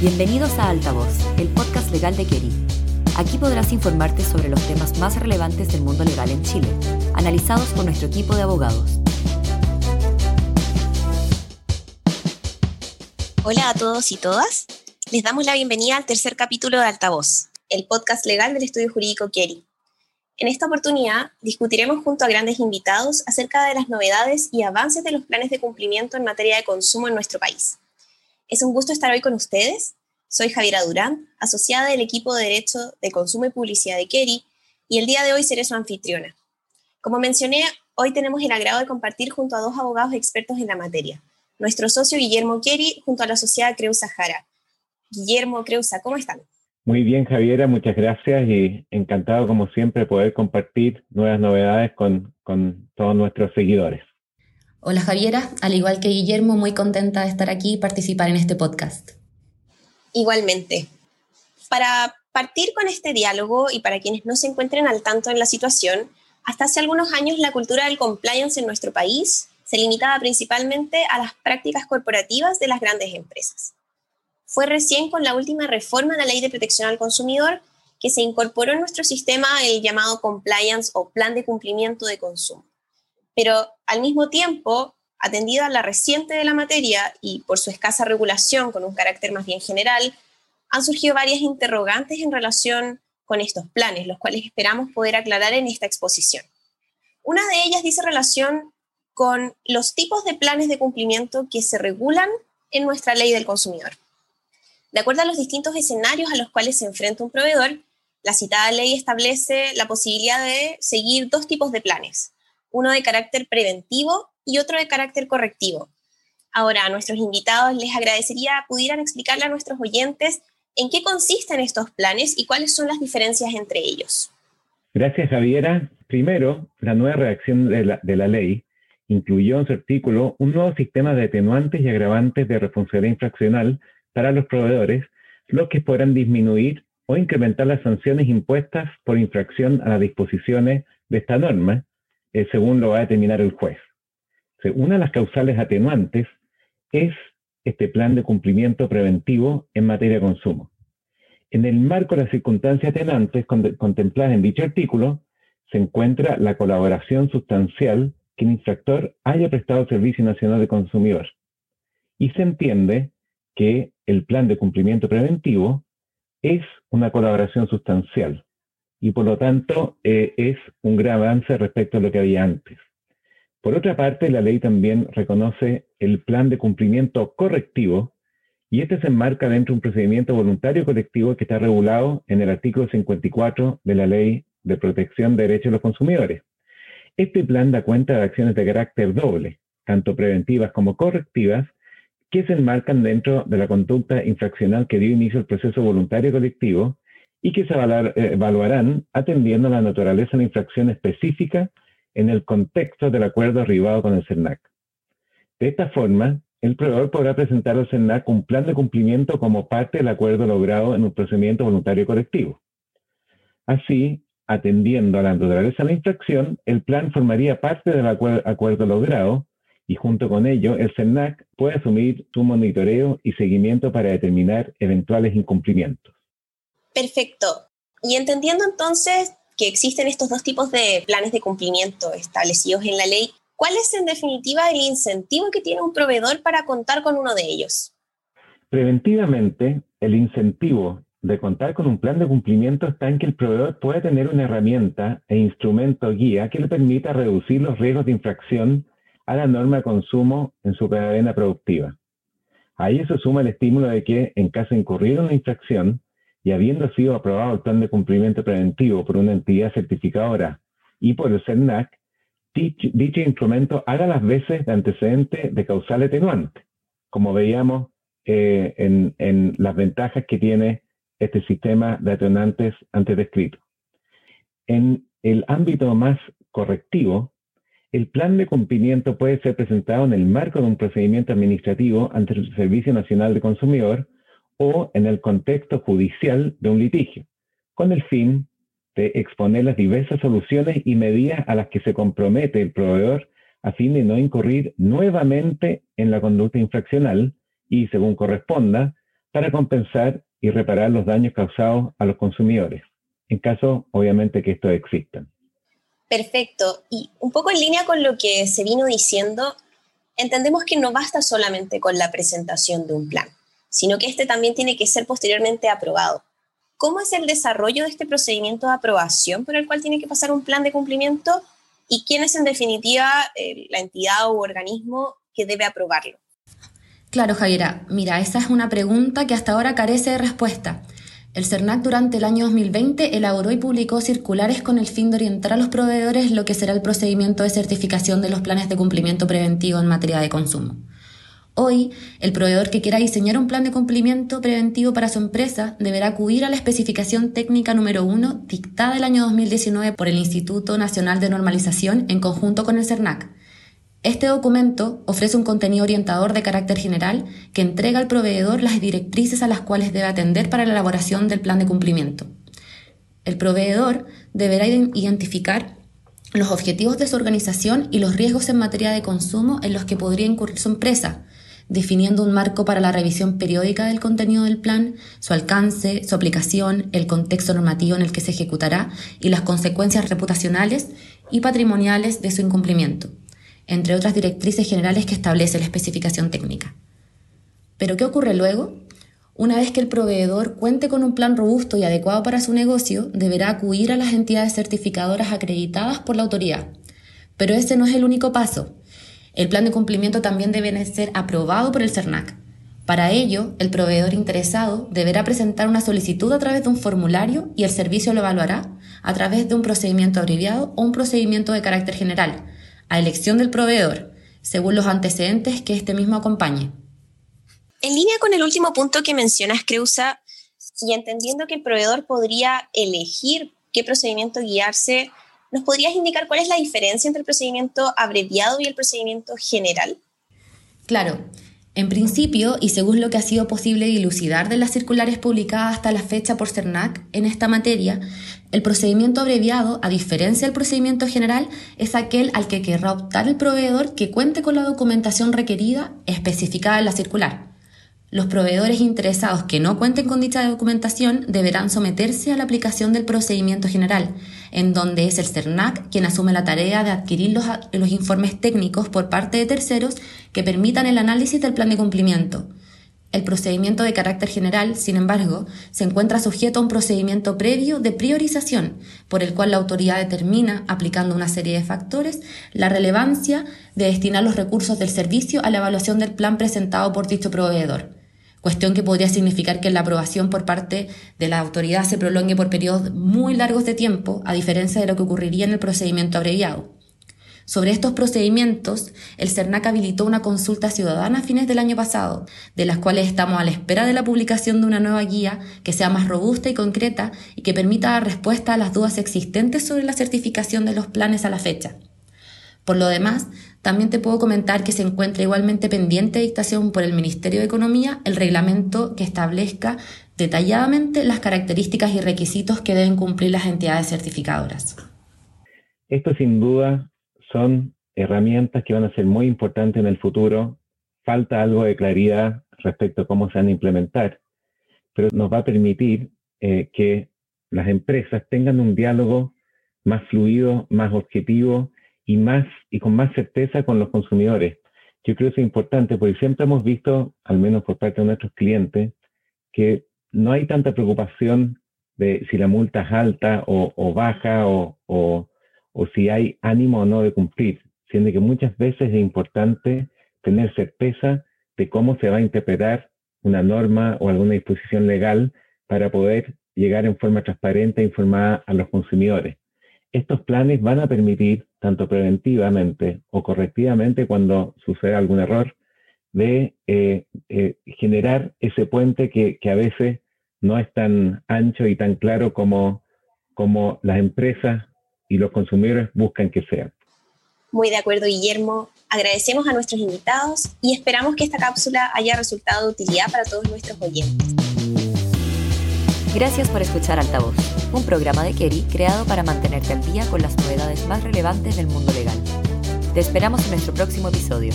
Bienvenidos a Altavoz, el podcast legal de Keri. Aquí podrás informarte sobre los temas más relevantes del mundo legal en Chile, analizados por nuestro equipo de abogados. Hola a todos y todas. Les damos la bienvenida al tercer capítulo de Altavoz, el podcast legal del estudio jurídico Keri. En esta oportunidad discutiremos junto a grandes invitados acerca de las novedades y avances de los planes de cumplimiento en materia de consumo en nuestro país. Es un gusto estar hoy con ustedes. Soy Javiera Durán, asociada del equipo de Derecho de Consumo y Publicidad de Keri, y el día de hoy seré su anfitriona. Como mencioné, hoy tenemos el agrado de compartir junto a dos abogados expertos en la materia. Nuestro socio Guillermo Keri junto a la asociada Creusa Jara. Guillermo, Creusa, ¿cómo están? Muy bien, Javiera, muchas gracias y encantado como siempre poder compartir nuevas novedades con, con todos nuestros seguidores. Hola Javiera, al igual que Guillermo, muy contenta de estar aquí y participar en este podcast. Igualmente. Para partir con este diálogo y para quienes no se encuentren al tanto en la situación, hasta hace algunos años la cultura del compliance en nuestro país se limitaba principalmente a las prácticas corporativas de las grandes empresas. Fue recién con la última reforma de la Ley de Protección al Consumidor que se incorporó en nuestro sistema el llamado compliance o plan de cumplimiento de consumo pero al mismo tiempo, atendida a la reciente de la materia y por su escasa regulación con un carácter más bien general, han surgido varias interrogantes en relación con estos planes, los cuales esperamos poder aclarar en esta exposición. Una de ellas dice relación con los tipos de planes de cumplimiento que se regulan en nuestra ley del consumidor. De acuerdo a los distintos escenarios a los cuales se enfrenta un proveedor, la citada ley establece la posibilidad de seguir dos tipos de planes, uno de carácter preventivo y otro de carácter correctivo. Ahora, a nuestros invitados les agradecería pudieran explicarle a nuestros oyentes en qué consisten estos planes y cuáles son las diferencias entre ellos. Gracias, Javiera. Primero, la nueva redacción de la, de la ley incluyó en su artículo un nuevo sistema de atenuantes y agravantes de responsabilidad infraccional para los proveedores, los que podrán disminuir o incrementar las sanciones impuestas por infracción a las disposiciones de esta norma, eh, según lo va a determinar el juez. Una de las causales atenuantes es este plan de cumplimiento preventivo en materia de consumo. En el marco de las circunstancias atenuantes contempladas en dicho artículo, se encuentra la colaboración sustancial que el infractor haya prestado Servicio Nacional de Consumidor. Y se entiende que el plan de cumplimiento preventivo es una colaboración sustancial y por lo tanto eh, es un gran avance respecto a lo que había antes. Por otra parte, la ley también reconoce el plan de cumplimiento correctivo y este se enmarca dentro de un procedimiento voluntario colectivo que está regulado en el artículo 54 de la Ley de Protección de Derechos de los Consumidores. Este plan da cuenta de acciones de carácter doble, tanto preventivas como correctivas, que se enmarcan dentro de la conducta infraccional que dio inicio al proceso voluntario colectivo y que se eh, evaluarán atendiendo a la naturaleza de la infracción específica en el contexto del acuerdo arribado con el CERNAC. De esta forma, el proveedor podrá presentar al CERNAC un plan de cumplimiento como parte del acuerdo logrado en un procedimiento voluntario colectivo. Así, atendiendo a la naturaleza de la infracción, el plan formaría parte del acuerdo logrado y junto con ello el CERNAC puede asumir su monitoreo y seguimiento para determinar eventuales incumplimientos. Perfecto. Y entendiendo entonces que existen estos dos tipos de planes de cumplimiento establecidos en la ley, ¿cuál es en definitiva el incentivo que tiene un proveedor para contar con uno de ellos? Preventivamente, el incentivo de contar con un plan de cumplimiento está en que el proveedor puede tener una herramienta e instrumento guía que le permita reducir los riesgos de infracción a la norma de consumo en su cadena productiva. Ahí se suma el estímulo de que, en caso de incurrir una infracción, y habiendo sido aprobado el plan de cumplimiento preventivo por una entidad certificadora y por el CERNAC, dicho instrumento haga las veces de antecedente de causal atenuante, como veíamos eh, en, en, las ventajas que tiene este sistema de atenuantes antes descrito. En el ámbito más correctivo, el plan de cumplimiento puede ser presentado en el marco de un procedimiento administrativo ante el Servicio Nacional de Consumidor o en el contexto judicial de un litigio, con el fin de exponer las diversas soluciones y medidas a las que se compromete el proveedor a fin de no incurrir nuevamente en la conducta infraccional y, según corresponda, para compensar y reparar los daños causados a los consumidores, en caso obviamente que estos existan. Perfecto. Y un poco en línea con lo que se vino diciendo, entendemos que no basta solamente con la presentación de un plan, sino que este también tiene que ser posteriormente aprobado. ¿Cómo es el desarrollo de este procedimiento de aprobación por el cual tiene que pasar un plan de cumplimiento? ¿Y quién es en definitiva eh, la entidad o organismo que debe aprobarlo? Claro, Javiera. Mira, esa es una pregunta que hasta ahora carece de respuesta. El CERNAC durante el año 2020 elaboró y publicó circulares con el fin de orientar a los proveedores lo que será el procedimiento de certificación de los planes de cumplimiento preventivo en materia de consumo. Hoy, el proveedor que quiera diseñar un plan de cumplimiento preventivo para su empresa deberá acudir a la especificación técnica número 1 dictada el año 2019 por el Instituto Nacional de Normalización en conjunto con el CERNAC este documento ofrece un contenido orientador de carácter general que entrega al proveedor las directrices a las cuales debe atender para la elaboración del plan de cumplimiento. El proveedor deberá identificar los objetivos de su organización y los riesgos en materia de consumo en los que podría incurrir su empresa, definiendo un marco para la revisión periódica del contenido del plan, su alcance, su aplicación, el contexto normativo en el que se ejecutará y las consecuencias reputacionales y patrimoniales de su incumplimiento entre otras directrices generales que establece la especificación técnica. Pero ¿qué ocurre luego? Una vez que el proveedor cuente con un plan robusto y adecuado para su negocio, deberá acudir a las entidades certificadoras acreditadas por la autoridad. Pero ese no es el único paso. El plan de cumplimiento también debe ser aprobado por el CERNAC. Para ello, el proveedor interesado deberá presentar una solicitud a través de un formulario y el servicio lo evaluará a través de un procedimiento abreviado o un procedimiento de carácter general, a elección del proveedor, según los antecedentes que este mismo acompañe. En línea con el último punto que mencionas, Creusa, y entendiendo que el proveedor podría elegir qué procedimiento guiarse, ¿nos podrías indicar cuál es la diferencia entre el procedimiento abreviado y el procedimiento general? Claro. En principio, y según lo que ha sido posible dilucidar de las circulares publicadas hasta la fecha por CERNAC en esta materia, el procedimiento abreviado, a diferencia del procedimiento general, es aquel al que querrá optar el proveedor que cuente con la documentación requerida especificada en la circular. Los proveedores interesados que no cuenten con dicha documentación deberán someterse a la aplicación del procedimiento general, en donde es el CERNAC quien asume la tarea de adquirir los, informes técnicos por parte de terceros que permitan el análisis del plan de cumplimiento. El procedimiento de carácter general, sin embargo, se encuentra sujeto a un procedimiento previo de priorización, por el cual la autoridad determina, aplicando una serie de factores, la relevancia de destinar los recursos del servicio a la evaluación del plan presentado por dicho proveedor, cuestión que podría significar que la aprobación por parte de la autoridad se prolongue por periodos muy largos de tiempo, a diferencia de lo que ocurriría en el procedimiento abreviado. Sobre estos procedimientos, el CERNAC habilitó una consulta ciudadana a fines del año pasado, de las cuales estamos a la espera de la publicación de una nueva guía que sea más robusta y concreta y que permita dar respuesta a las dudas existentes sobre la certificación de los planes a la fecha. Por lo demás, también te puedo comentar que se encuentra igualmente pendiente de dictación por el Ministerio de Economía el reglamento que establezca detalladamente las características y requisitos que deben cumplir las entidades certificadoras. Esto sin duda son herramientas que van a ser muy importantes en el futuro. Falta algo de claridad respecto a cómo se van a implementar, pero nos va a permitir eh, que las empresas tengan un diálogo más fluido, más objetivo y, más, y con más certeza con los consumidores. Yo creo que es importante porque siempre hemos visto, al menos por parte de nuestros clientes, que no hay tanta preocupación de si la multa es alta o, baja o, o si hay ánimo o no de cumplir, siendo que muchas veces es importante tener certeza de cómo se va a interpretar una norma o alguna disposición legal para poder llegar en forma transparente e informada a los consumidores. Estos planes van a permitir, tanto preventivamente o correctivamente, cuando suceda algún error, de eh, eh, generar ese puente que, a veces no es tan ancho y tan claro como, como las empresas y los consumidores buscan que sea. Muy de acuerdo, Guillermo. Agradecemos a nuestros invitados y esperamos que esta cápsula haya resultado de utilidad para todos nuestros oyentes. Gracias por escuchar Altavoz, un programa de Kerry creado para mantenerte al día con las novedades más relevantes del mundo legal. Te esperamos en nuestro próximo episodio.